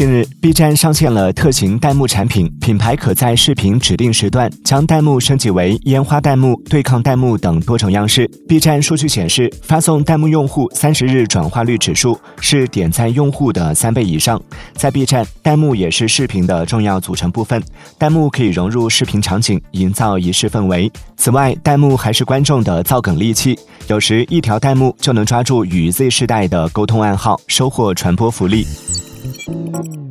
近日，B 站上线了特型弹幕产品，品牌可在视频指定时段将弹幕升级为烟花弹幕、对抗弹幕等多种样式。B 站数据显示，发送弹幕用户三十日转化率指数是点赞用户的三倍以上。在 B 站，弹幕也是视频的重要组成部分，弹幕可以融入视频场景，营造仪式氛围。此外，弹幕还是观众的造梗利器，有时一条弹幕就能抓住与 Z 世代的沟通暗号，收获传播福利。Thank you.